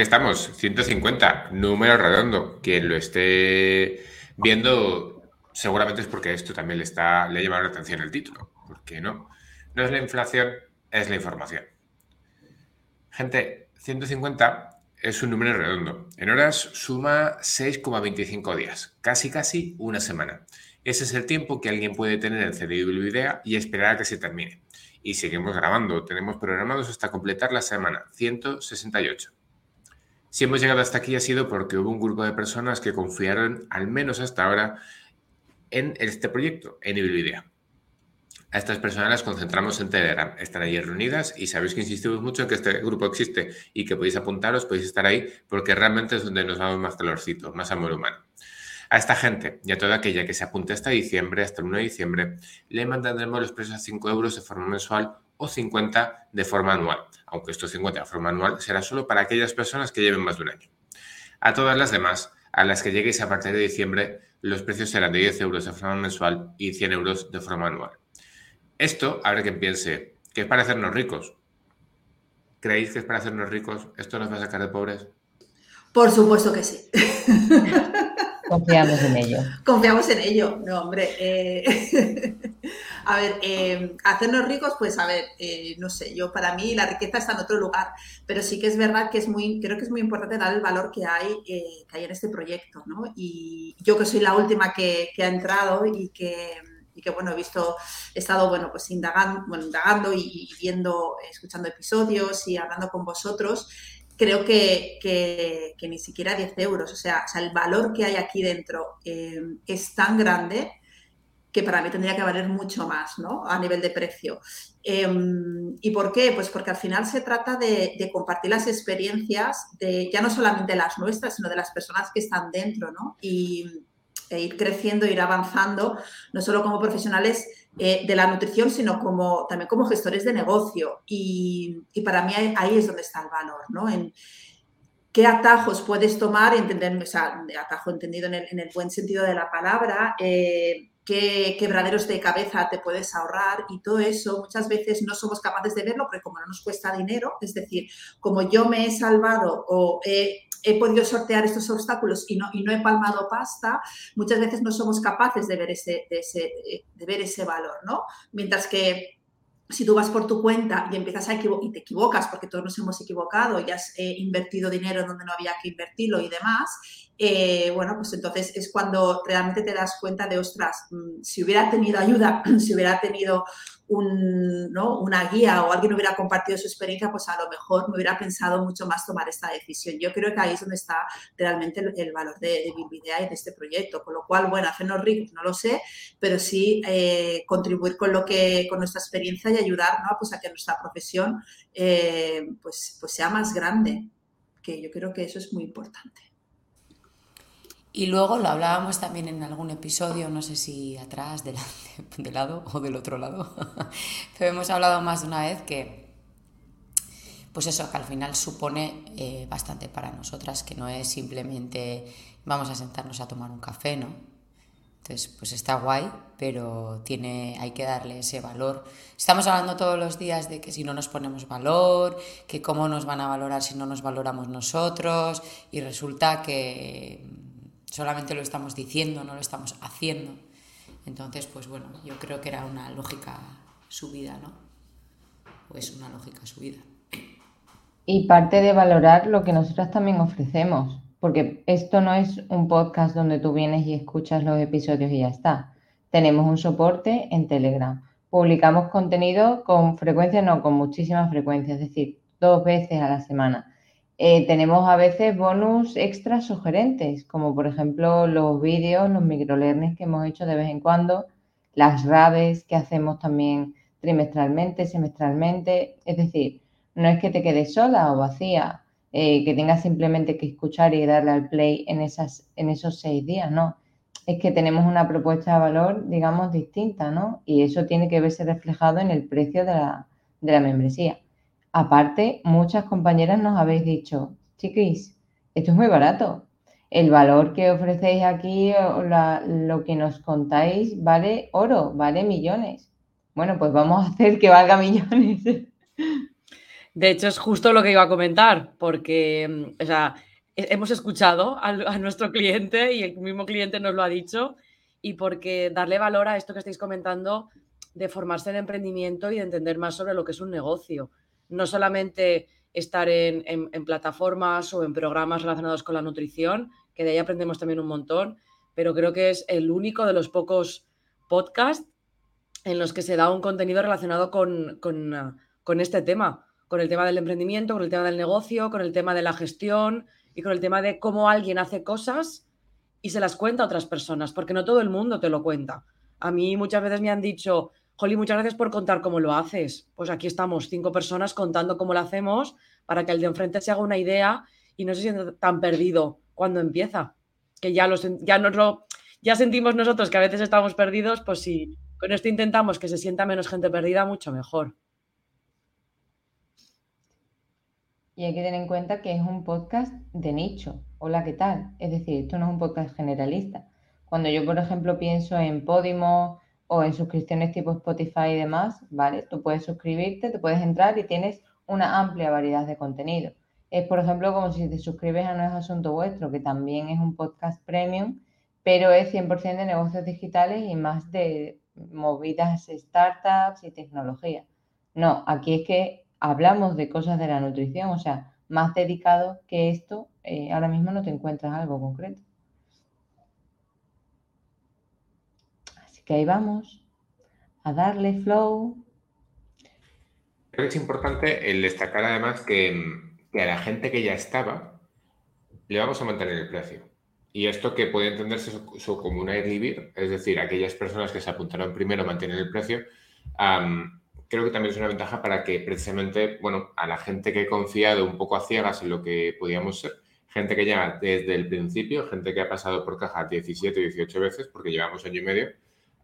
Aquí estamos, 150, número redondo. Quien lo esté viendo, seguramente es porque esto también le está le ha llamado la atención el título. Porque no, no es la inflación, es la información. Gente, 150 es un número redondo. En horas suma 6,25 días, casi casi una semana. Ese es el tiempo que alguien puede tener en el idea y esperar a que se termine. Y seguimos grabando. Tenemos programados hasta completar la semana 168. Si hemos llegado hasta aquí ha sido porque hubo un grupo de personas que confiaron, al menos hasta ahora, en este proyecto, en Idea. A estas personas las concentramos en Telegram. Están allí reunidas y sabéis que insistimos mucho en que este grupo existe y que podéis apuntaros, podéis estar ahí, porque realmente es donde nos damos más calorcito, más amor humano. A esta gente y a toda aquella que se apunte hasta diciembre, hasta el 1 de diciembre, le mandaremos los precios a 5 euros de forma mensual o 50 de forma anual, aunque estos 50 de forma anual será solo para aquellas personas que lleven más de un año. A todas las demás, a las que lleguéis a partir de diciembre, los precios serán de 10 euros de forma mensual y 100 euros de forma anual. Esto, habrá quien piense, que es para hacernos ricos. ¿Creéis que es para hacernos ricos? ¿Esto nos va a sacar de pobres? Por supuesto que sí. Confiamos en ello. Confiamos en ello. No, hombre. Eh, a ver, eh, hacernos ricos, pues a ver, eh, no sé, yo para mí la riqueza está en otro lugar, pero sí que es verdad que es muy, creo que es muy importante dar el valor que hay, que hay en este proyecto, ¿no? Y yo que soy la última que, ha entrado y que y que bueno, he visto, he estado bueno, pues indagando, bueno, indagando y, y, viendo, escuchando episodios y hablando con vosotros, creo que, ni siquiera 10 euros. O sea, el valor que hay aquí dentro eh, es tan grande que para mí tendría que valer mucho más, ¿no? A nivel de precio. Em, ¿Y por qué? Pues porque al final se trata de, compartir las experiencias de ya no solamente las nuestras, sino de las personas que están dentro, ¿no? E ir creciendo, ir avanzando, no solo como profesionales, eh, de la nutrición, sino como, también como gestores de negocio. Y, para mí ahí es donde está el valor, ¿no? Qué atajos puedes tomar, entender, o sea, atajo entendido en el, buen sentido de la palabra, eh, qué quebraderos de cabeza te puedes ahorrar y todo eso muchas veces no somos capaces de verlo porque como no nos cuesta dinero, es decir, como yo me he salvado o he he podido sortear estos obstáculos y no, y no he palmado pasta, muchas veces no somos capaces de ver ese, de, ver ese valor, ¿no? Mientras que si tú vas por tu cuenta y empiezas a y te equivocas, porque todos nos hemos equivocado y has eh, invertido dinero donde no había que invertirlo y demás, eh, bueno, pues entonces es cuando realmente te das cuenta de, ostras, mm, si hubiera tenido ayuda, si hubiera tenido una guía o alguien hubiera compartido su experiencia, pues a lo mejor me hubiera pensado mucho más tomar esta decisión. Yo creo que ahí es donde está realmente el, valor de, de y de este proyecto. Con lo cual, bueno, hacernos ricos no lo sé, pero sí eh, contribuir con lo que, con nuestra experiencia y ayudar pues a que nuestra profesión eh, pues, pues sea más grande, que yo creo que eso es muy importante. Y luego lo hablábamos también en algún episodio, no sé si atrás, delante, de lado o del otro lado, pero hemos hablado más de una vez que, pues eso, que al final supone eh, bastante para nosotras, que no es simplemente vamos a sentarnos a tomar un café, ¿no? Entonces, pues está guay, pero tiene, hay que darle ese valor. Estamos hablando todos los días de que si no nos ponemos valor, que cómo nos van a valorar si no nos valoramos nosotros, y resulta que solamente lo estamos diciendo, no lo estamos haciendo. Entonces, pues bueno, yo creo que era una lógica subida, ¿no? O es una lógica subida. Y parte de valorar lo que nosotras también ofrecemos, porque esto no es un podcast donde tú vienes y escuchas los episodios y ya está. Tenemos un soporte en Telegram. Publicamos contenido con frecuencia, no, con muchísima frecuencia, es decir, dos veces a la semana. Eh, tenemos a veces bonus extras sugerentes, como por ejemplo los vídeos, los microlearnings que hemos hecho de vez en cuando, las rabes que hacemos también trimestralmente, semestralmente. Es decir, no es que te quedes sola o vacía, eh, que tengas simplemente que escuchar y darle al play en, esas, en esos seis días, no. Es que tenemos una propuesta de valor, digamos, distinta, ¿no? Y eso tiene que verse reflejado en el precio de la, de la membresía. Aparte, muchas compañeras nos habéis dicho, chiquis, esto es muy barato. El valor que ofrecéis aquí, lo que nos contáis, vale oro, vale millones. Bueno, pues vamos a hacer que valga millones. De hecho, es justo lo que iba a comentar, porque mm, o sea, hemos escuchado a, a, nuestro cliente y el mismo cliente nos lo ha dicho, y porque darle valor a esto que estáis comentando de formarse en emprendimiento y de entender más sobre lo que es un negocio. No solamente estar en, en, plataformas o en programas relacionados con la nutrición, que de ahí aprendemos también un montón, pero creo que es el único de los pocos podcasts en los que se da un contenido relacionado con, con, con este tema, con el tema del emprendimiento, con el tema del negocio, con el tema de la gestión y con el tema de cómo alguien hace cosas y se las cuenta a otras personas, porque no todo el mundo te lo cuenta. A mí muchas veces me han dicho, Joli, muchas gracias por contar cómo lo haces. Pues aquí estamos, cinco personas contando cómo lo hacemos para que el de enfrente se haga una idea y no se sienta tan perdido cuando empieza. Que ya, ya, ya sentimos nosotros que a veces estamos perdidos, pues si con esto intentamos que se sienta menos gente perdida, mucho mejor. Y hay que tener en cuenta que es un podcast de nicho. Hola, ¿qué tal? Es decir, esto no es un podcast generalista. Cuando yo, por ejemplo, pienso en Podimo, o en suscripciones tipo Spotify y demás, ¿vale? Tú puedes suscribirte, te puedes entrar y tienes una amplia variedad de contenido. Es, por ejemplo, como si te suscribes a No es Asunto Vuestro, que también es un podcast premium, pero es 100% de negocios digitales y más de movidas startups y tecnología. No, aquí es que hablamos de cosas de la nutrición, o sea, más dedicado que esto, eh, ahora mismo no te encuentras algo concreto. Que ahí vamos, a darle flow. Creo que es importante el destacar además que, a la gente que ya estaba le vamos a mantener el precio. Y esto que puede entenderse como una vivir, es decir, aquellas personas que se apuntaron primero mantienen el precio, creo que también es una ventaja para que precisamente, bueno, a la gente que ha confiado un poco a ciegas en lo que podíamos ser, gente que llega desde el principio, gente que ha pasado por caja 17 o 18 veces, porque llevamos año y medio,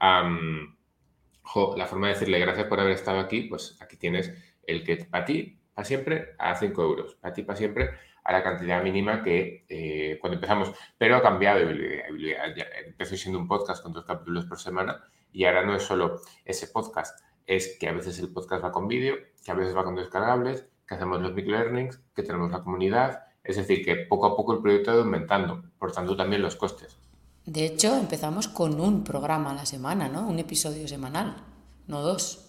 la forma de decirle gracias por haber estado aquí, pues aquí tienes el que para ti, para siempre, a 5 euros, para ti, para siempre, a la cantidad mínima que eh, cuando empezamos. Pero ha cambiado, empezó siendo un podcast con dos capítulos por semana y ahora no es solo ese podcast, es que a veces el podcast va con vídeo, que a veces va con descargables, que hacemos los big learnings, que tenemos la comunidad, es decir, que poco a poco el proyecto ha ido aumentando, por tanto también los costes. De hecho, empezamos con un programa a la semana, ¿no? Un episodio semanal, no dos.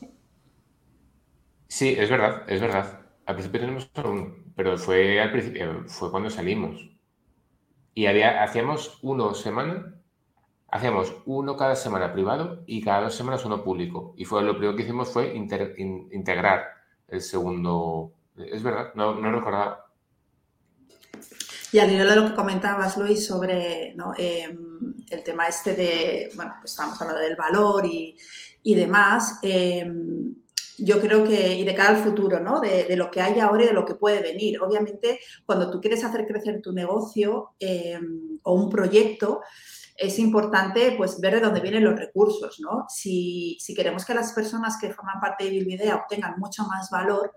Sí, es verdad, es verdad. Al principio tenemos solo un, pero fue al principio, fue cuando salimos. Y había, hacíamos uno semana, hacíamos uno cada semana privado y cada dos semanas uno público. Y fue lo primero que hicimos fue integrar el segundo. Es verdad, no, no recordaba. Y al nivel de lo que comentabas, Luis, sobre em, el tema este de, bueno, pues estamos hablando del valor y, demás, em, yo creo que, y de cara al futuro, ¿no? De, lo que hay ahora y de lo que puede venir. Obviamente, cuando tú quieres hacer crecer tu negocio em, o un proyecto, es importante pues ver de dónde vienen los recursos, ¿no? Si, si queremos que las personas que forman parte de Bilvidea obtengan mucho más valor,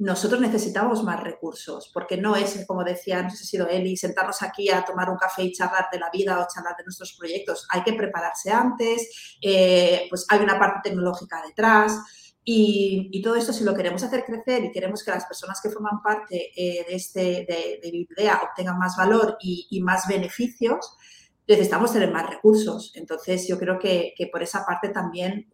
nosotros necesitamos más recursos, porque no es, como decía, no sé si ha sido Eli, sentarnos aquí a tomar un café y charlar de la vida o charlar de nuestros proyectos. Hay que prepararse antes, eh, pues hay una parte tecnológica detrás. Y, todo esto, si lo queremos hacer crecer y queremos que las personas que forman parte eh, de, este, de, de idea obtengan más valor y, más beneficios, necesitamos tener más recursos. Entonces, yo creo que, por esa parte también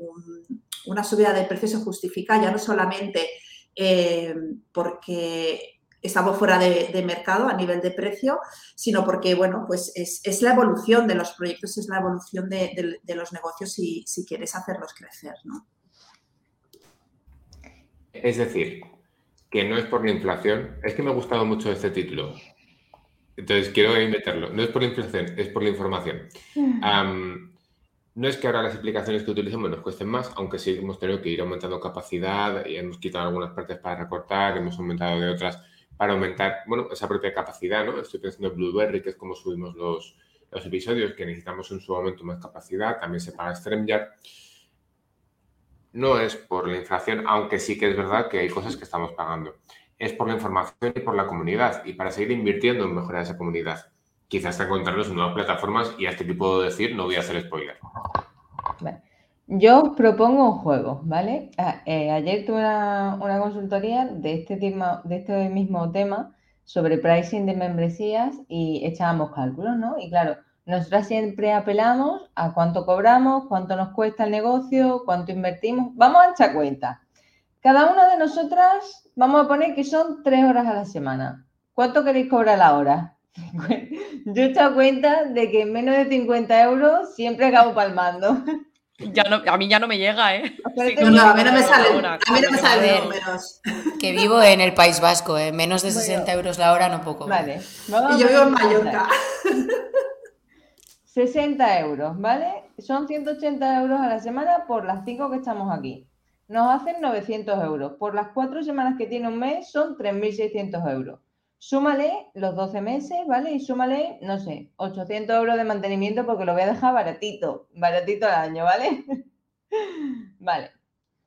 una subida de precio se justifica ya no solamente eh, porque estamos fuera de, mercado a nivel de precio, sino porque, bueno, pues es, la evolución de los proyectos, es la evolución de, los negocios si, si, quieres hacerlos crecer, ¿no? Es decir, que no es por la inflación, es que me ha gustado mucho este título, entonces quiero meterlo, no es por la inflación, es por la información. Mm. No es que ahora las aplicaciones que utilicemos nos cuesten más, aunque sí hemos tenido que ir aumentando capacidad y hemos quitado algunas partes para recortar, hemos aumentado de otras para aumentar, bueno, esa propia capacidad, ¿no? Estoy pensando en Blueberry, que es como subimos los, los episodios, que necesitamos en su momento más capacidad, también se paga StreamYard. No es por la inflación, aunque sí que es verdad que hay cosas que estamos pagando. Es por la información y por la comunidad y para seguir invirtiendo en mejorar esa comunidad quizás encontrarlos en nuevas plataformas y hasta aquí puedo decir, no voy a hacer spoiler. Yo os propongo un juego, ¿vale? Ah, eh, ayer tuve una, consultoría de este, tema, de este mismo tema sobre pricing de membresías y echábamos cálculos, ¿no? Y claro, nosotras siempre apelamos a cuánto cobramos, cuánto nos cuesta el negocio, cuánto invertimos. Vamos a echar cuenta. Cada una de nosotras vamos a poner que son tres horas a la semana. ¿Cuánto queréis cobrar la hora? Yo he echado cuenta de que en menos de 50 euros siempre acabo palmando. Ya no, a mí ya no me llega, ¿eh? no, a mí no me sale, a mí no me sale números. Que vivo en el País Vasco, ¿eh? menos de 60 euros la hora no poco. Vale. y yo vivo en Mallorca. 60 euros, ¿vale? Son 180 euros a la semana por las 5 que estamos aquí. Nos hacen 900 euros. Por las 4 semanas que tiene un mes son 3.600 euros. Súmale los 12 meses, ¿vale? Y súmale, no sé, 800 euros de mantenimiento porque lo voy a dejar baratito, baratito al año, ¿vale? vale.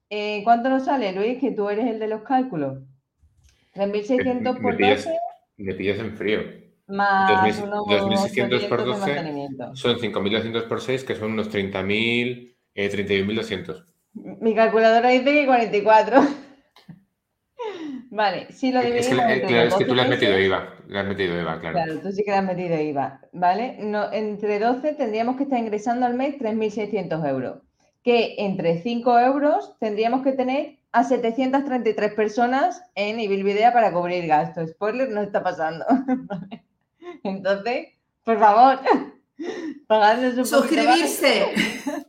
Eh, ¿Cuánto nos sale, Luis? Que tú eres el de los cálculos. 3.600 por 12. Me pillas en frío. Más 2.600 por 12 son 5.200 por 6, que son unos 30.000, eh, 31.200. Mi calculadora dice que 44. Vale, si lo dividimos. Es que, claro, es que tú le has metido IVA. Le has metido IVA, claro. Claro, tú sí que le has metido IVA. ¿Vale? No, entre 12 tendríamos que estar ingresando al mes 3.600 euros. Que entre 5 euros tendríamos que tener a 733 personas en Ibilvidea para cubrir gastos. Spoiler, no está pasando. Entonces, por favor, pagadnos un Suscribirse.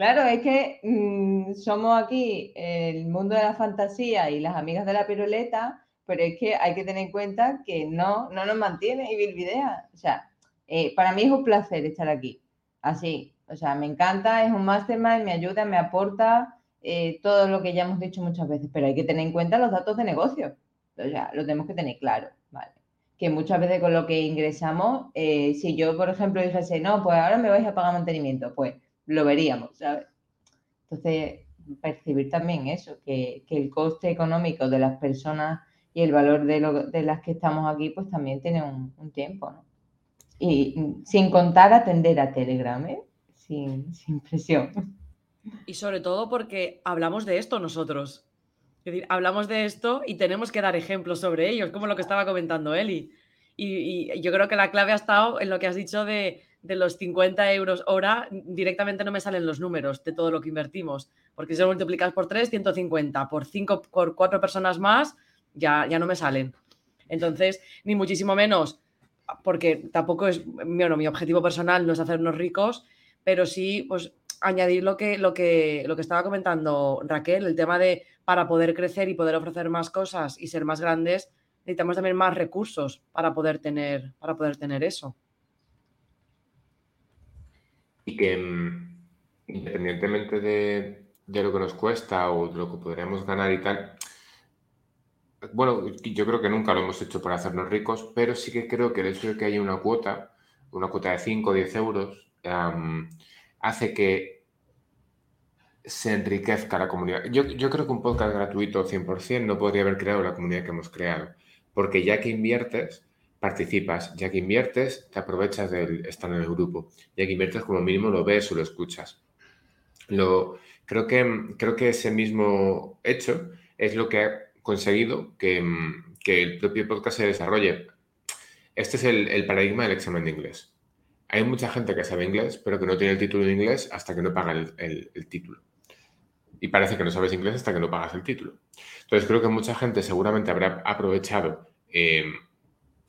Claro, es que mm, somos aquí el mundo de la fantasía y las amigas de la piruleta, pero es que hay que tener en cuenta que no, no nos mantiene y Bilvidea. O sea, eh, para mí es un placer estar aquí. Así, o sea, me encanta, es un mastermind, me ayuda, me aporta eh, todo lo que ya hemos dicho muchas veces, pero hay que tener en cuenta los datos de negocio. O sea, lo tenemos que tener claro, ¿vale? Que muchas veces con lo que ingresamos, eh, si yo, por ejemplo, dijese, no, pues ahora me vais a pagar mantenimiento, pues lo veríamos, ¿sabes? Entonces, percibir también eso, que, el coste económico de las personas y el valor de, las que estamos aquí, pues también tiene un, tiempo, ¿no? Y sin contar atender a Telegram, ¿eh? Sin, sin presión. Y sobre todo porque hablamos de esto nosotros. Es decir, hablamos de esto y tenemos que dar ejemplos sobre ellos, como lo que estaba comentando Eli. y yo creo que la clave ha estado en lo que has dicho de, de los 50 euros hora, directamente no me salen los números de todo lo que invertimos, porque si lo multiplicas por 3, 150, por 5, por 4 personas más, ya, ya no me salen. Entonces, ni muchísimo menos, porque tampoco es, bueno, mi objetivo personal no es hacernos ricos, pero sí, pues añadir lo que, lo que, lo que estaba comentando Raquel, el tema de para poder crecer y poder ofrecer más cosas y ser más grandes, necesitamos también más recursos para poder tener, para poder tener eso y que mm, independientemente de, lo que nos cuesta o de lo que podríamos ganar y tal, bueno, yo creo que nunca lo hemos hecho para hacernos ricos, pero sí que creo que el hecho de que haya una cuota, una cuota de 5 o 10 euros, hace que se enriquezca la comunidad. Yo, yo, creo que un podcast gratuito 100% no podría haber creado la comunidad que hemos creado, porque ya que inviertes, participas. Ya que inviertes, te aprovechas de estar en el grupo. Ya que inviertes, como mínimo lo ves o lo escuchas. Lo, creo, que, creo que ese mismo hecho es lo que ha conseguido que, el propio podcast se desarrolle. Este es el, paradigma del examen de inglés. Hay mucha gente que sabe inglés, pero que no tiene el título de inglés hasta que no paga el, título. Y parece que no sabes inglés hasta que no pagas el título. Entonces creo que mucha gente seguramente habrá aprovechado eh,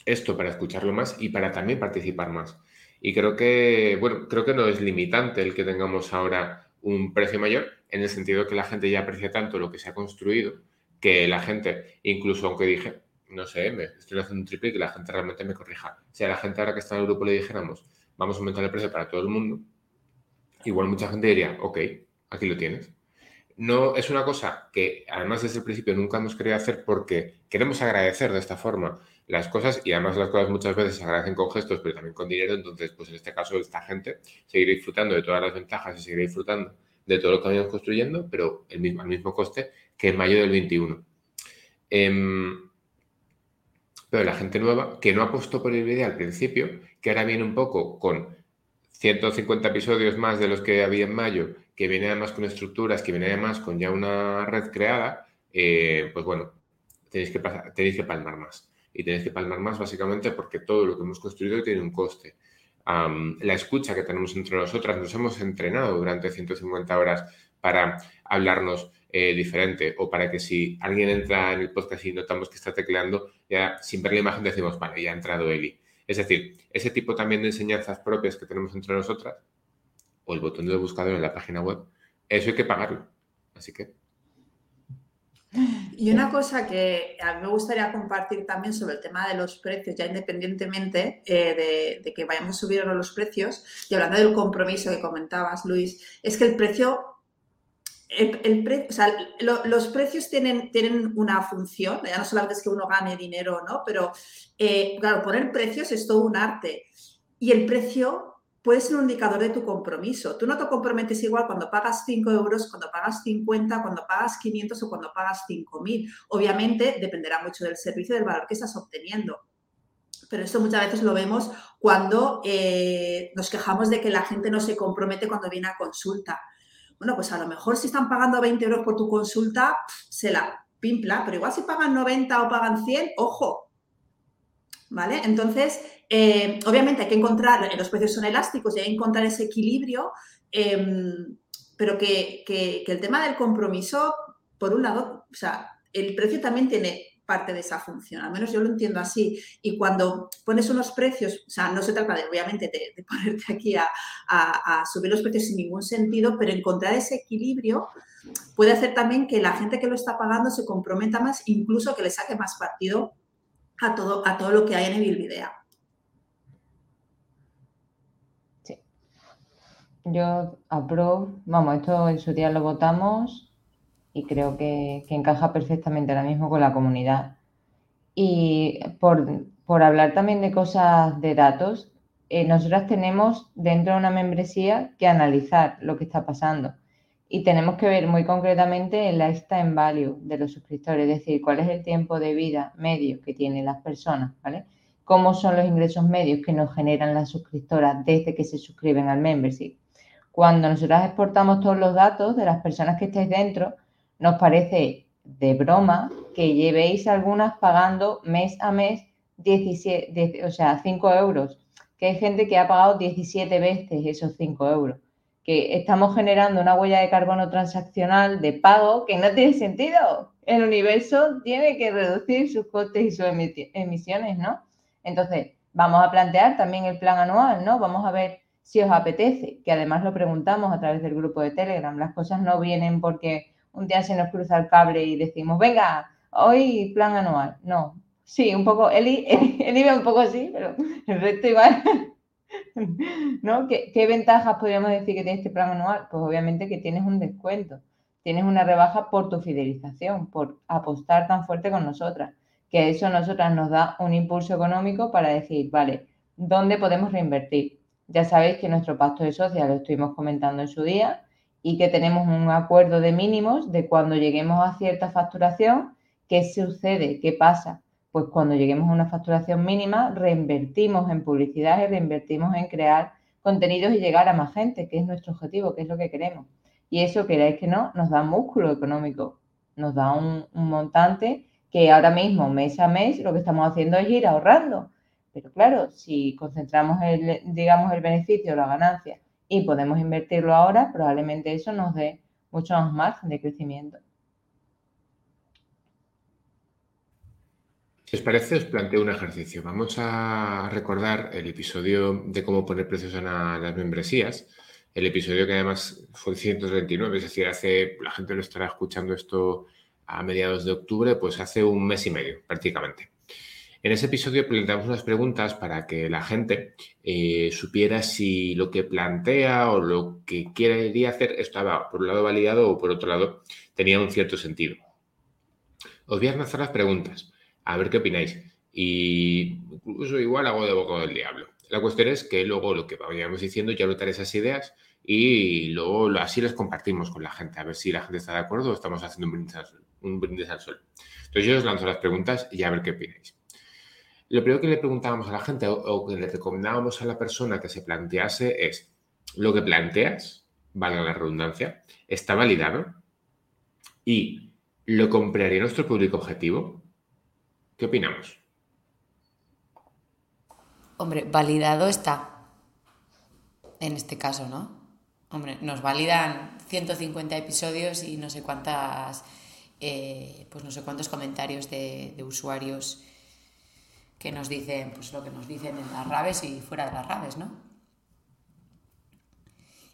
esto para escucharlo más y para también participar más. Y creo que, bueno, creo que no es limitante el que tengamos ahora un precio mayor, en el sentido que la gente ya aprecia tanto lo que se ha construido, que la gente, incluso aunque dije, no sé, me estoy haciendo un triple y que la gente realmente me corrija. Si a la gente ahora que está en el grupo le dijéramos, vamos a aumentar el precio para todo el mundo, igual mucha gente diría, ok, aquí lo tienes. No es una cosa que además desde el principio nunca hemos querido hacer porque queremos agradecer de esta forma las cosas y además las cosas muchas veces se agradecen con gestos, pero también con dinero. Entonces, pues en este caso, esta gente seguirá disfrutando de todas las ventajas y seguirá disfrutando de todo lo que vamos construyendo, pero el mismo, al mismo coste que en mayo del 21. Em, pero la gente nueva que no apostó por el vídeo al principio, que ahora viene un poco con 150 episodios más de los que había en mayo, que viene además con estructuras, que viene además con ya una red creada, eh, pues bueno, tenéis que, tenéis que palmar más. Y tenéis que palmar más básicamente porque todo lo que hemos construido tiene un coste. la escucha que tenemos entre nosotras, nos hemos entrenado durante 150 horas para hablarnos eh, diferente o para que si alguien entra en el podcast y notamos que está tecleando, ya sin ver la imagen decimos, vale, ya ha entrado Eli. Es decir, ese tipo también de enseñanzas propias que tenemos entre nosotras, o el botón de buscador en la página web, eso hay que pagarlo. Así que y una cosa que a mí me gustaría compartir también sobre el tema de los precios, ya independientemente eh, de, que vayamos a subir los precios, y hablando del compromiso que comentabas, Luis, es que el precio, el, o sea, los precios tienen, tienen una función, ya no solamente es que uno gane dinero o no, pero eh, claro, poner precios es todo un arte. Y el precio puede ser un indicador de tu compromiso. Tú no te comprometes igual cuando pagas 5 euros, cuando pagas 50, cuando pagas 500 o cuando pagas 5.000. Obviamente dependerá mucho del servicio, del valor que estás obteniendo. Pero esto muchas veces lo vemos cuando eh, nos quejamos de que la gente no se compromete cuando viene a consulta. Bueno, pues a lo mejor si están pagando 20 euros por tu consulta, se la pimpla, pero igual si pagan 90 o pagan 100, ojo, ¿vale? Entonces, eh, obviamente hay que encontrar, los precios son elásticos y hay que encontrar ese equilibrio, em, pero que, el tema del compromiso, por un lado, o sea, el precio también tiene parte de esa función, al menos yo lo entiendo así. Y cuando pones unos precios, o sea, no se trata de, obviamente, de, ponerte aquí a, a, subir los precios sin ningún sentido, pero encontrar ese equilibrio puede hacer también que la gente que lo está pagando se comprometa más, incluso que le saque más partido a todo, a todo lo que hay en Evilvidea. Sí. Yo apruebo, vamos, esto en su día lo votamos y creo que, encaja perfectamente ahora mismo con la comunidad. Y por, hablar también de cosas de datos, eh, nosotras tenemos dentro de una membresía que analizar lo que está pasando y tenemos que ver muy concretamente el lifetime value de los suscriptores, es decir, cuál es el tiempo de vida medio que tienen las personas, ¿vale? Cómo son los ingresos medios que nos generan las suscriptoras desde que se suscriben al membership. Cuando nosotros exportamos todos los datos de las personas que estáis dentro, nos parece de broma que llevéis algunas pagando mes a mes 17, o sea, 5 euros, que hay gente que ha pagado 17 veces esos 5 euros que estamos generando una huella de carbono transaccional de pago que no tiene sentido. El universo tiene que reducir sus costes y sus emisiones, ¿no? Entonces, vamos a plantear también el plan anual, ¿no? Vamos a ver si os apetece, que además lo preguntamos a través del grupo de Telegram. Las cosas no vienen porque un día se nos cruza el cable y decimos, venga, hoy plan anual. No, sí, un poco, Eli, Eli, un poco así, pero el resto igual ¿No? ¿Qué, ventajas podríamos decir que tiene este plan anual? Pues obviamente que tienes un descuento, tienes una rebaja por tu fidelización, por apostar tan fuerte con nosotras, que eso a nosotras nos da un impulso económico para decir, vale, ¿dónde podemos reinvertir? Ya sabéis que nuestro pacto de socios lo estuvimos comentando en su día y que tenemos un acuerdo de mínimos de cuando lleguemos a cierta facturación, qué sucede, qué pasa pues cuando lleguemos a una facturación mínima, reinvertimos en publicidad y reinvertimos en crear contenidos y llegar a más gente, que es nuestro objetivo, que es lo que queremos. Y eso, queráis que no, nos da músculo económico, nos da un, montante que ahora mismo, mes a mes, lo que estamos haciendo es ir ahorrando. Pero claro, si concentramos digamos, el beneficio, la ganancia y podemos invertirlo ahora, probablemente eso nos dé mucho más margen de crecimiento. Si os parece, os planteo un ejercicio. Vamos a recordar el episodio de cómo poner precios a las membresías. El episodio que además fue el 139, es decir, hace, la gente lo estará escuchando esto a mediados de octubre, pues hace un mes y medio prácticamente. En ese episodio planteamos unas preguntas para que la gente eh, supiera si lo que plantea o lo que quería hacer estaba por un lado validado o por otro lado tenía un cierto sentido. Os voy a lanzar las preguntas a ver qué opináis. Y incluso igual hago de boca del diablo. La cuestión es que luego lo que vayamos diciendo, ya notaré esas ideas y luego así las compartimos con la gente, a ver si la gente está de acuerdo o estamos haciendo un brindis al sol. Entonces yo os lanzo las preguntas y a ver qué opináis. Lo primero que le preguntábamos a la gente o, que le recomendábamos a la persona que se plantease es, ¿lo que planteas valga la redundancia, está validado y lo compraría nuestro público objetivo, ¿qué opinamos? Hombre, validado está. En este caso, ¿no? Hombre, nos validan 150 episodios y no sé cuántas, eh, pues no sé cuántos comentarios de, de, usuarios que nos dicen, pues lo que nos dicen en las raves y fuera de las raves, ¿no?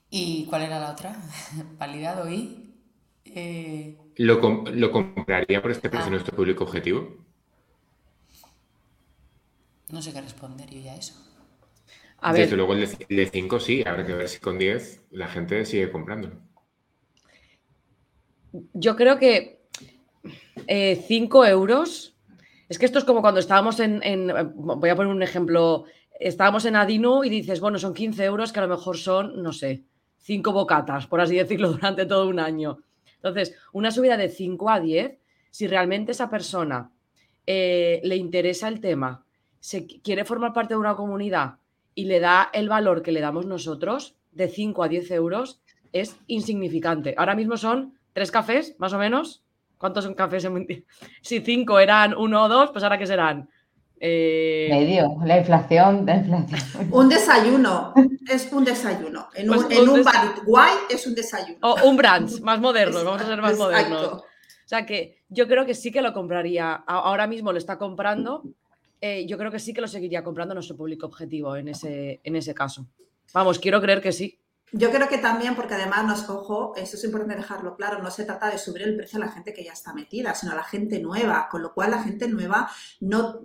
¿Y cuál era la otra? Validado y... Eh... ¿Lo, ¿Lo, compraría por este precio ah. nuestro público objetivo? No sé qué responder yo ya eso. A Desde ver. luego el de 5 sí, habrá que ver si con 10 la gente sigue comprando. Yo creo que 5 eh, euros. Es que esto es como cuando estábamos en, en, Voy a poner un ejemplo. Estábamos en Adinu y dices, bueno, son 15 euros que a lo mejor son, no sé, 5 bocatas, por así decirlo, durante todo un año. Entonces, una subida de 5 a 10, si realmente esa persona eh, le interesa el tema, se quiere formar parte de una comunidad y le da el valor que le damos nosotros, de 5 a 10 euros, es insignificante. Ahora mismo son tres cafés, más o menos. ¿Cuántos son cafés? En... Si cinco eran uno o dos, pues ahora qué serán. Eh... Medio, la inflación, la inflación. Un desayuno, es un desayuno. En un, pues en un bar guay es un desayuno. O un brunch, más moderno, vamos a ser más modernos. O sea que yo creo que sí que lo compraría. Ahora mismo lo está comprando eh, yo creo que sí que lo seguiría comprando nuestro público objetivo en ese, en ese caso. Vamos, quiero creer que sí. Yo creo que también, porque además nos ojo, eso es importante dejarlo claro, no se trata de subir el precio a la gente que ya está metida, sino a la gente nueva, con lo cual la gente nueva no,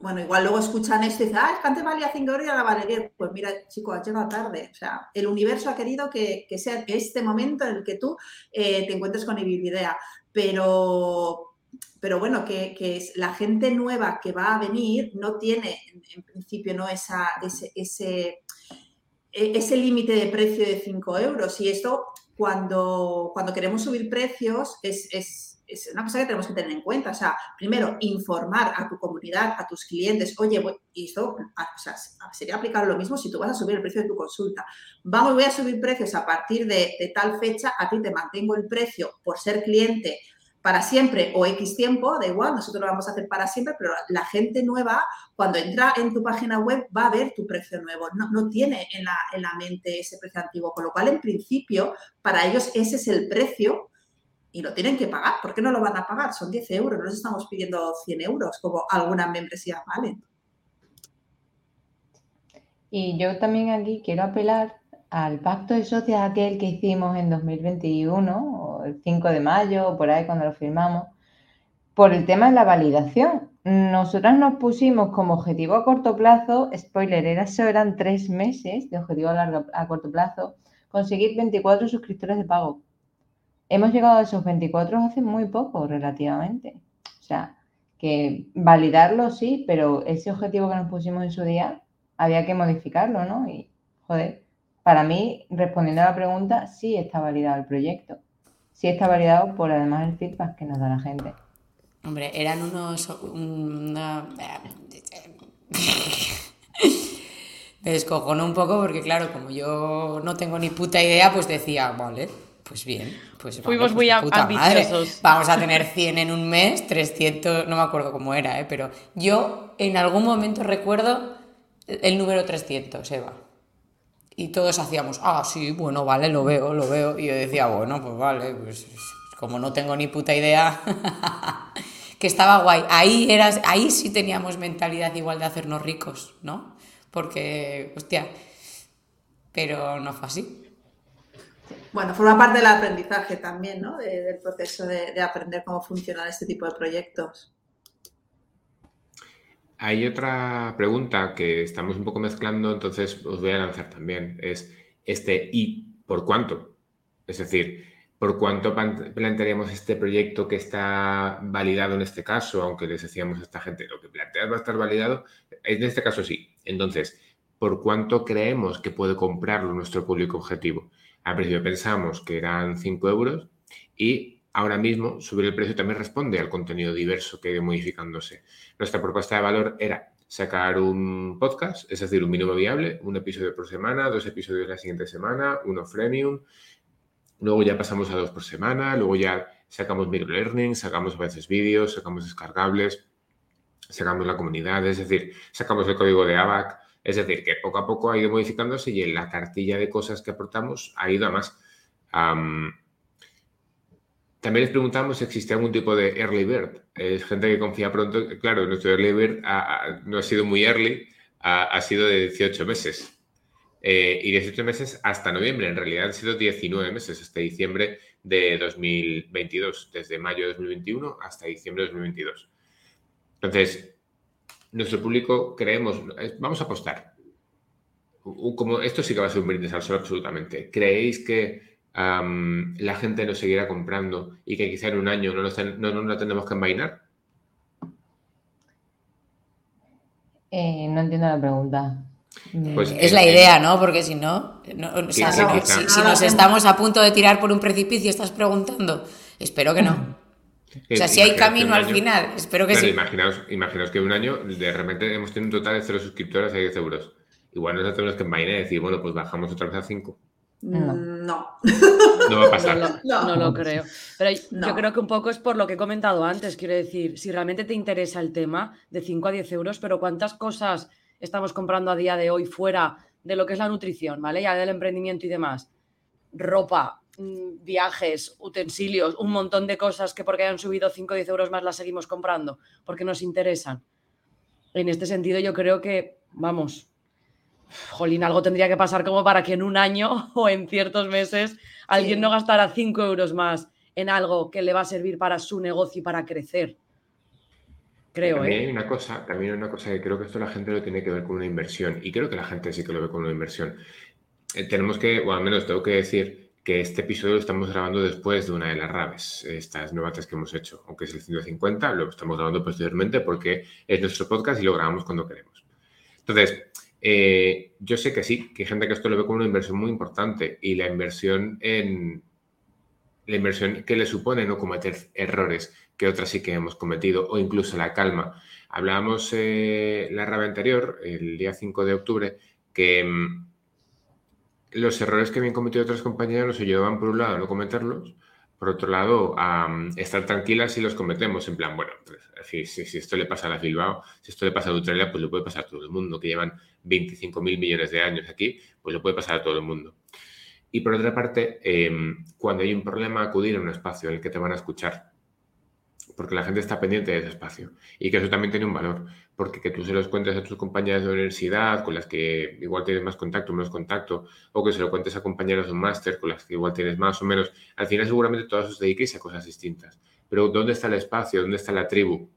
bueno, igual luego escuchan esto y dicen, ah, antes valía 5 euros y ahora vale 10. Pues mira, chico, has llegado tarde. O sea, el universo ha querido que, sea este momento en el que tú eh, te encuentres con idea. Pero, pero bueno, que, es la gente nueva que va a venir no tiene, en, principio, ¿no? Esa, ese, ese, e, límite de precio de 5 euros. Y esto, cuando, cuando queremos subir precios, es, es, es, una cosa que tenemos que tener en cuenta. O sea, primero, informar a tu comunidad, a tus clientes, oye, y esto sería aplicable lo mismo si tú vas a subir el precio de tu consulta. Vamos, voy a subir precios a partir de tal fecha, a ti te mantengo el precio por ser cliente para siempre o X tiempo, da igual, nosotros lo vamos a hacer para siempre, pero la gente nueva, cuando entra en tu página web, va a ver tu precio nuevo, no, tiene en la, en la, mente ese precio antiguo, con lo cual, en principio, para ellos ese es el precio y lo tienen que pagar. ¿Por qué no lo van a pagar? Son 10 euros, no les estamos pidiendo 100 euros, como algunas membresías valen. Y yo también aquí quiero apelar al pacto de socios aquel que hicimos en 2021 el 5 de mayo, o por ahí cuando lo firmamos, por el tema de la validación. Nosotras nos pusimos como objetivo a corto plazo, spoiler, era, eso eran tres meses de objetivo a, largo, a corto plazo, conseguir 24 suscriptores de pago. Hemos llegado a esos 24 hace muy poco, relativamente. O sea, que validarlo sí, pero ese objetivo que nos pusimos en su día había que modificarlo, ¿no? Y, joder, para mí, respondiendo a la pregunta, sí está validado el proyecto sí está validado por además el feedback que nos da la gente. Hombre, eran unos... Una... Me descojono un poco porque, claro, como yo no tengo ni puta idea, pues decía, vale, pues bien. Pues Fuimos muy pues ambiciosos. Vamos a tener 100 en un mes, 300, no me acuerdo cómo era, ¿eh? pero yo en algún momento recuerdo el número 300, Eva. Y todos hacíamos, ah, sí, bueno, vale, lo veo, lo veo. Y yo decía, bueno, pues vale, pues como no tengo ni puta idea, que estaba guay. Ahí, eras, ahí sí teníamos mentalidad igual de hacernos ricos, ¿no? Porque, hostia, pero no fue así. Bueno, forma parte del aprendizaje también, ¿no? del proceso de, de aprender cómo funcionan este tipo de proyectos. Hay otra pregunta que estamos un poco mezclando, entonces os voy a lanzar también. Es este ¿y por cuánto? Es decir, ¿por cuánto plantearíamos este proyecto que está validado en este caso? Aunque les decíamos a esta gente, lo que planteas va a estar validado. En este caso sí. Entonces, ¿por cuánto creemos que puede comprarlo nuestro público objetivo? Al principio pensamos que eran 5 euros y ahora mismo subir el precio también responde al contenido diverso que ha ido modificándose. Nuestra propuesta de valor era sacar un podcast, es decir, un mínimo viable, un episodio por semana, dos episodios la siguiente semana, uno freemium, luego ya pasamos a dos por semana, luego ya sacamos microlearning, sacamos a veces vídeos, sacamos descargables, sacamos la comunidad, es decir, sacamos el código de ABAC, es decir, que poco a poco ha ido modificándose y en la cartilla de cosas que aportamos ha ido a más. También les preguntamos si existía algún tipo de early bird. Es gente que confía pronto. Claro, nuestro early bird no ha sido muy early, ha, sido de 18 meses. Eh, y 18 meses hasta noviembre. En realidad han sido 19 meses hasta diciembre de 2022, desde mayo de 2021 hasta diciembre de 2022. Entonces, nuestro público creemos, vamos a apostar. Como, esto sí que va a ser un brindis al sol absolutamente. ¿Creéis que la gente nos seguirá comprando y que quizá en un año no nos, no, tendremos que envainar? Eh, no entiendo la pregunta. Pues es la idea, ¿no? Porque si no, si, nos estamos a punto de tirar por un precipicio, estás preguntando, espero que no. O sea, si hay camino al final, espero que sí. Imaginaos, imaginaos que un año de repente hemos tenido un total de cero suscriptores a 10 euros. Igual nos tenemos que envainar y decir, bueno, pues bajamos otra vez a 5. No. No. va a pasar. No, lo creo. Pero yo creo que un poco es por lo que he comentado antes. Quiero decir, si realmente te interesa el tema de 5 a 10 euros, pero cuántas cosas estamos comprando a día de hoy fuera de lo que es la nutrición, ¿vale? Ya del emprendimiento y demás. Ropa, mm, viajes, utensilios, un montón de cosas que porque hayan subido 5 o 10 euros más las seguimos comprando, porque nos interesan. En este sentido yo creo que, vamos, jolín, algo tendría que pasar como para que en un año o en ciertos meses alguien no gastara 5 euros más en algo que le va a servir para su negocio y para crecer. También ¿eh? hay una cosa, también hay una cosa que creo que esto la gente lo tiene que ver con una inversión y creo que la gente sí que lo ve con una inversión. Eh, tenemos que, o al menos tengo que decir que este episodio lo estamos grabando después de una de las raves, estas novatas que hemos hecho, aunque es el 150, lo estamos grabando posteriormente porque es nuestro podcast y lo grabamos cuando queremos. Entonces, eh, yo sé que sí, que hay gente que esto lo ve como una inversión muy importante y la inversión en la inversión que le supone no cometer errores que otras sí que hemos cometido, o incluso la calma. Hablábamos eh, la raba anterior, el día 5 de octubre, que mm, los errores que habían cometido otras compañeras nos ayudaban, por un lado, a no cometerlos, por otro lado, estar tranquilas si los cometemos. En plan, bueno, pues, si, si, esto le pasa a la Bilbao, si esto le pasa a Australia, pues lo puede pasar a todo el mundo, que llevan 25 mil millones de años aquí, pues lo puede pasar a todo el mundo. Y por otra parte, em, cuando hay un problema, acudir a un espacio en el que te van a escuchar porque la gente está pendiente de ese espacio y que eso también tiene un valor, porque que tú se los cuentes a tus compañeras de universidad con las que igual tienes más contacto o menos contacto, o que se lo cuentes a compañeras de un máster con las que igual tienes más o menos, al final seguramente todas os dediquéis a cosas distintas. Pero ¿dónde está el espacio? ¿Dónde está la tribu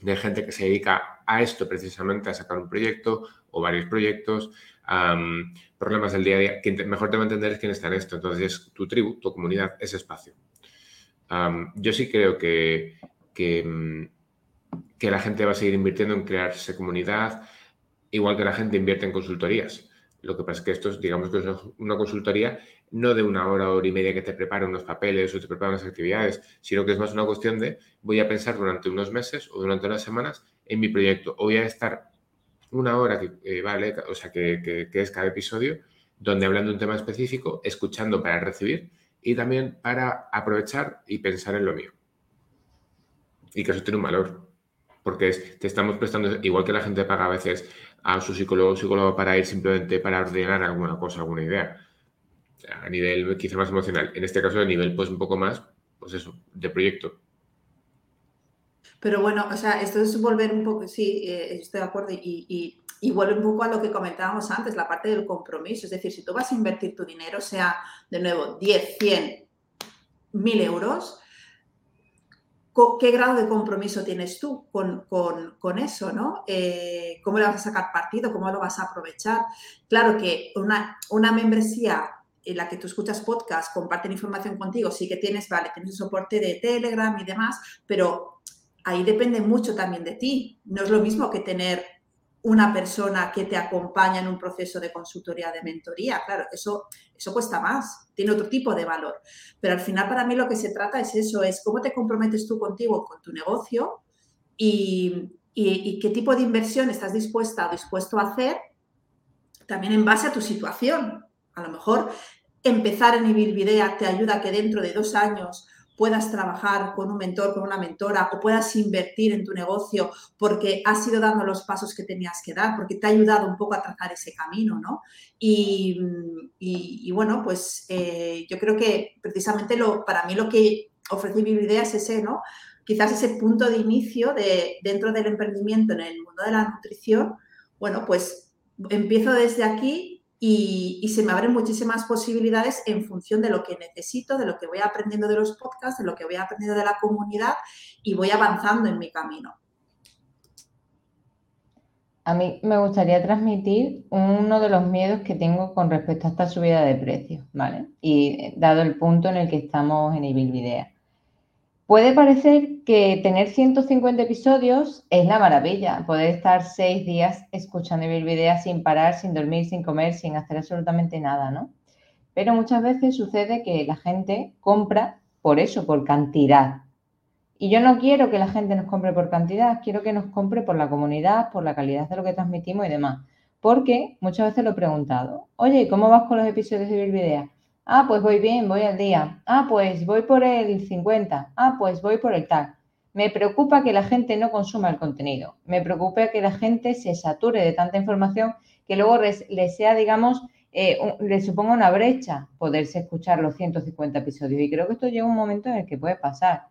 de gente que se dedica a esto precisamente, a sacar un proyecto o varios proyectos? problemas del día a día. Quien mejor te va a entender es quién está en esto. Entonces, tu tribu, tu comunidad, ese espacio yo sí creo que, mm, que, la gente va a seguir invirtiendo en crearse comunidad, igual que la gente invierte en consultorías. Lo que pasa es que esto es, digamos que es una consultoría no de una hora, hora y media que te prepara unos papeles o te prepara unas actividades, sino que es más una cuestión de voy a pensar durante unos meses o durante unas semanas en mi proyecto. O voy a estar una hora que eh, vale, o sea, que, que es cada episodio, donde hablando de un tema específico, escuchando para recibir y también para aprovechar y pensar en lo mío. Y que eso tiene un valor, porque te estamos prestando, igual que la gente paga a veces a su psicólogo o psicólogo para ir simplemente para ordenar alguna cosa, alguna idea, a nivel quizá más emocional. En este caso, a nivel pues un poco más, pues eso, de proyecto. Pero bueno, o sea, esto es volver un poco, sí, eh, estoy de acuerdo, y, y vuelve un poco a lo que comentábamos antes, la parte del compromiso. Es decir, si tú vas a invertir tu dinero, sea de nuevo 10, 100, 1000 euros, ¿qué grado de compromiso tienes tú con, eso? ¿no? Eh, ¿Cómo le vas a sacar partido? ¿Cómo lo vas a aprovechar? Claro que una, una membresía en la que tú escuchas podcast, comparten información contigo, sí que tienes, vale, tienes un soporte de Telegram y demás, pero ahí depende mucho también de ti. No es lo mismo que tener una persona que te acompaña en un proceso de consultoría, de mentoría. Claro, eso, eso cuesta más, tiene otro tipo de valor. Pero al final para mí lo que se trata es eso, es cómo te comprometes tú contigo, con tu negocio y, y, qué tipo de inversión estás dispuesta o dispuesto a hacer también en base a tu situación. A lo mejor empezar en Ibilvidea te ayuda a que dentro de dos años puedas trabajar con un mentor, con una mentora o puedas invertir en tu negocio porque has ido dando los pasos que tenías que dar, porque te ha ayudado un poco a trazar ese camino, ¿no? Y, bueno, pues eh, yo creo que precisamente lo, para mí lo que ofrece Ibilvidea es ese, ¿no? quizás ese punto de inicio de, dentro del emprendimiento en el mundo de la nutrición, bueno, pues empiezo desde aquí y, se me abren muchísimas posibilidades en función de lo que necesito, de lo que voy aprendiendo de los podcasts, de lo que voy aprendiendo de la comunidad y voy avanzando en mi camino. A mí me gustaría transmitir uno de los miedos que tengo con respecto a esta subida de precios, ¿vale? Y dado el punto en el que estamos en Ibilvidea. Puede parecer que tener 150 episodios es la maravilla, poder estar seis días escuchando y ver sin parar, sin dormir, sin comer, sin hacer absolutamente nada, ¿no? Pero muchas veces sucede que la gente compra por eso, por cantidad. Y yo no quiero que la gente nos compre por cantidad, quiero que nos compre por la comunidad, por la calidad de lo que transmitimos y demás. Porque muchas veces lo he preguntado, oye, ¿cómo vas con los episodios de Bilvidea? Ah, pues voy bien, voy al día. Ah, pues voy por el 50. Ah, pues voy por el tal. Me preocupa que la gente no consuma el contenido. Me preocupa que la gente se sature de tanta información que luego le sea, digamos, eh, le suponga una brecha poderse escuchar los 150 episodios. Y creo que esto llega un momento en el que puede pasar.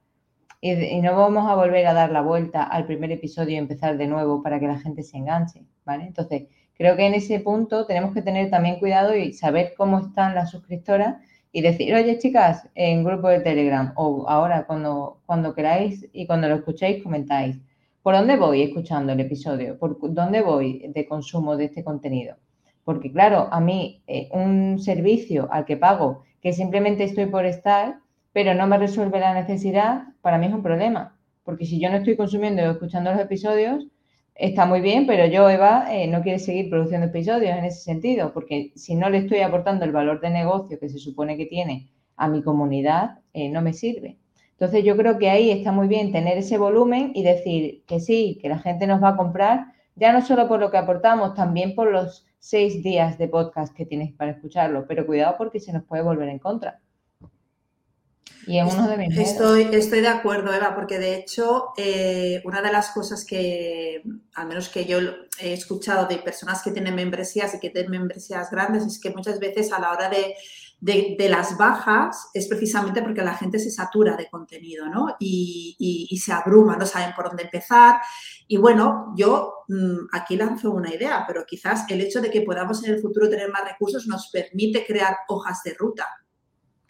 Y, y, no vamos a volver a dar la vuelta al primer episodio y empezar de nuevo para que la gente se enganche, ¿vale? Entonces, Creo que en ese punto tenemos que tener también cuidado y saber cómo están las suscriptoras y decir, oye chicas, en grupo de Telegram o ahora cuando, cuando queráis y cuando lo escuchéis comentáis, ¿por dónde voy escuchando el episodio? ¿Por dónde voy de consumo de este contenido? Porque claro, a mí eh, un servicio al que pago que simplemente estoy por estar, pero no me resuelve la necesidad, para mí es un problema. Porque si yo no estoy consumiendo o escuchando los episodios, está muy bien, pero yo, Eva, eh, no quiere seguir produciendo episodios en ese sentido, porque si no le estoy aportando el valor de negocio que se supone que tiene a mi comunidad, eh, no me sirve. Entonces yo creo que ahí está muy bien tener ese volumen y decir que sí, que la gente nos va a comprar, ya no solo por lo que aportamos, también por los seis días de podcast que tienes para escucharlo, pero cuidado porque se nos puede volver en contra. Y uno de Estoy, estoy de acuerdo, Eva, porque de hecho, eh, una de las cosas que, al menos que yo he escuchado de personas que tienen membresías y que tienen membresías grandes, es que muchas veces a la hora de, las bajas es precisamente porque la gente se satura de contenido, ¿no? Y, y, se abruma, no saben por dónde empezar. Y bueno, yo mm, aquí lanzo una idea, pero quizás el hecho de que podamos en el futuro tener más recursos nos permite crear hojas de ruta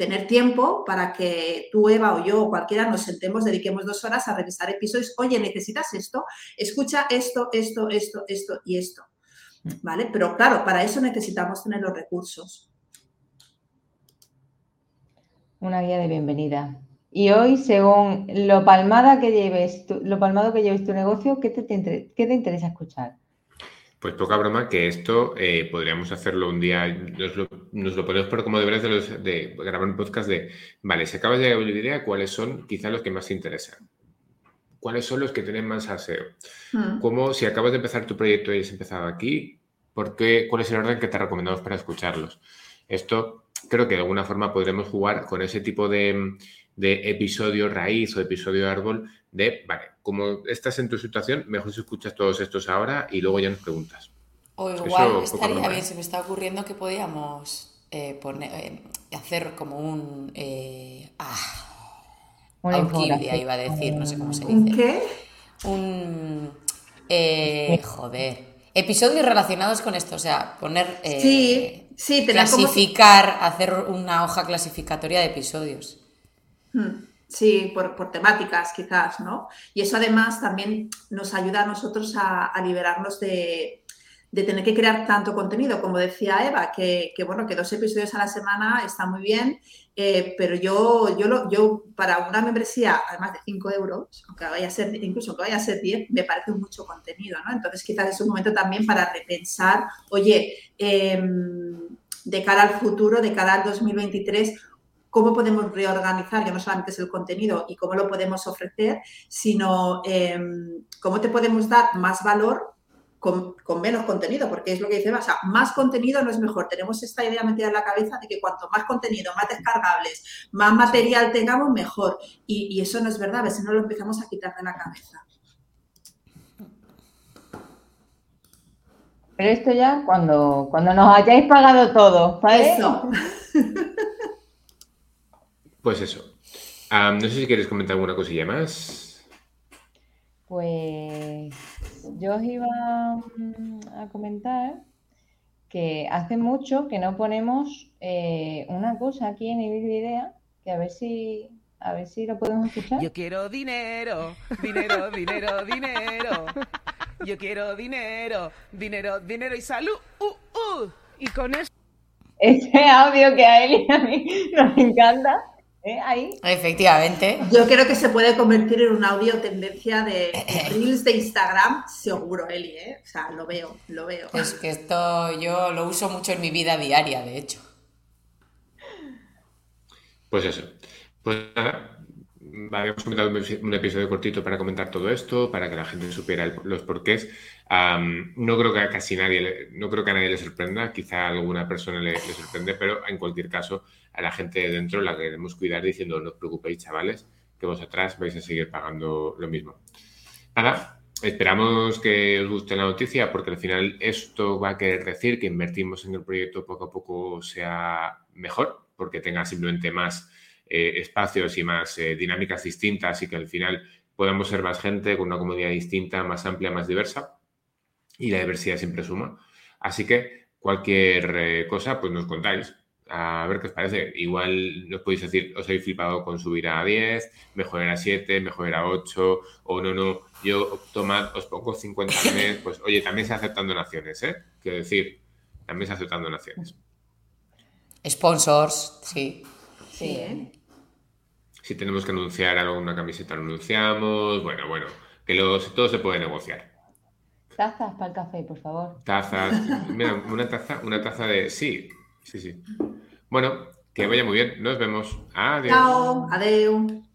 tener tiempo para que tú, Eva, o yo, o cualquiera, nos sentemos, dediquemos dos horas a revisar episodios. Oye, ¿necesitas esto? Escucha esto, esto, esto, esto y esto. ¿Vale? Pero claro, para eso necesitamos tener los recursos. Una guía de bienvenida. Y hoy, según lo palmada que lleves, lo palmado que lleves tu negocio, ¿qué te, qué te interesa escuchar? Pues poca broma que esto eh, podríamos hacerlo un día, nos lo, nos lo ponemos por como deberes de, los, de grabar un podcast de, vale, si acabas de llegar a la idea, ¿cuáles son quizás los que más te interesan? ¿Cuáles son los que tienen más aseo? ¿Cómo, si acabas de empezar tu proyecto y has empezado aquí, ¿por qué, ¿cuál es el orden que te recomendamos para escucharlos? Esto creo que de alguna forma podremos jugar con ese tipo de, de episodio raíz o episodio árbol de, vale, como estás en tu situación, mejor si escuchas todos estos ahora y luego ya nos preguntas. O igual estaría bien, se me está ocurriendo que podíamos eh, poner, eh, hacer como un... Eh, ah, iba a decir, no sé cómo se dice. ¿Un qué? Un... joder. Episodios relacionados con esto, o sea, poner... sí, sí, clasificar, hacer una hoja clasificatoria de episodios. Hmm. Sí, por, temáticas quizás, ¿no? Y eso además también nos ayuda a nosotros a, liberarnos de, tener que crear tanto contenido, como decía Eva, que, bueno, que dos episodios a la semana está muy bien, eh, pero yo, yo, lo, yo para una membresía, además de 5 euros, aunque vaya a ser, incluso aunque vaya a ser 10, me parece mucho contenido, ¿no? Entonces quizás es un momento también para repensar, oye, em, de cara al futuro, de cara al 2023, cómo podemos reorganizar, ya no solamente es el contenido y cómo lo podemos ofrecer, sino em, cómo te podemos dar más valor con, menos contenido, porque es lo que dice, o sea, más contenido no es mejor. Tenemos esta idea metida en la cabeza de que cuanto más contenido, más descargables, más material tengamos, mejor. Y, y eso no es verdad, a ver si no lo empezamos a quitar de la cabeza. Pero esto ya cuando, cuando nos hayáis pagado todo, ¿vale? Eso. Pues eso. no sé si quieres comentar alguna cosilla más. Pues yo os iba mm, a comentar que hace mucho que no ponemos eh, una cosa aquí en el Idea, que a ver si a ver si lo podemos escuchar. Yo quiero dinero, dinero, dinero, dinero. Yo quiero dinero, dinero, dinero y salud. Uh, uh. Y con eso. Ese audio que a él y a mí nos encanta. ¿Eh? Ahí. Efectivamente. Yo creo que se puede convertir en un audio tendencia de, Reels de Instagram, seguro, Eli, ¿eh? O sea, lo veo, lo veo. Es que esto yo lo uso mucho en mi vida diaria, de hecho. Pues eso. Pues nada, habíamos comentado un episodio cortito para comentar todo esto, para que la gente supiera los porqués. No creo que a casi nadie, no creo que a nadie le sorprenda, quizá a alguna persona le, sorprende, pero en cualquier caso a la gente de dentro la queremos cuidar diciendo no os preocupéis chavales, que vosotras vais a seguir pagando lo mismo. Nada, esperamos que os guste la noticia porque al final esto va a querer decir que invertimos en el proyecto poco a poco sea mejor, porque tenga simplemente más eh, espacios y más eh, dinámicas distintas y que al final podamos ser más gente con una comunidad distinta, más amplia, más diversa. Y la diversidad siempre suma. Así que cualquier eh, cosa, pues nos contáis. A ver qué os parece. Igual nos podéis decir, os habéis flipado con subir a 10, mejor a 7, mejor a 8, o no, no, yo tomad, os pongo 50 al mes. Pues oye, también se aceptan donaciones, ¿eh? Quiero decir, también se aceptan donaciones. Sponsors, sí. Sí, ¿eh? Si tenemos que anunciar algo en una camiseta, lo anunciamos. Bueno, bueno, que todo se puede negociar. Tazas para el café, por favor. Tazas. Mira, una taza, una taza de. Sí, sí, sí. Bueno, que vaya muy bien. Nos vemos. Adiós. Chao. Adiós.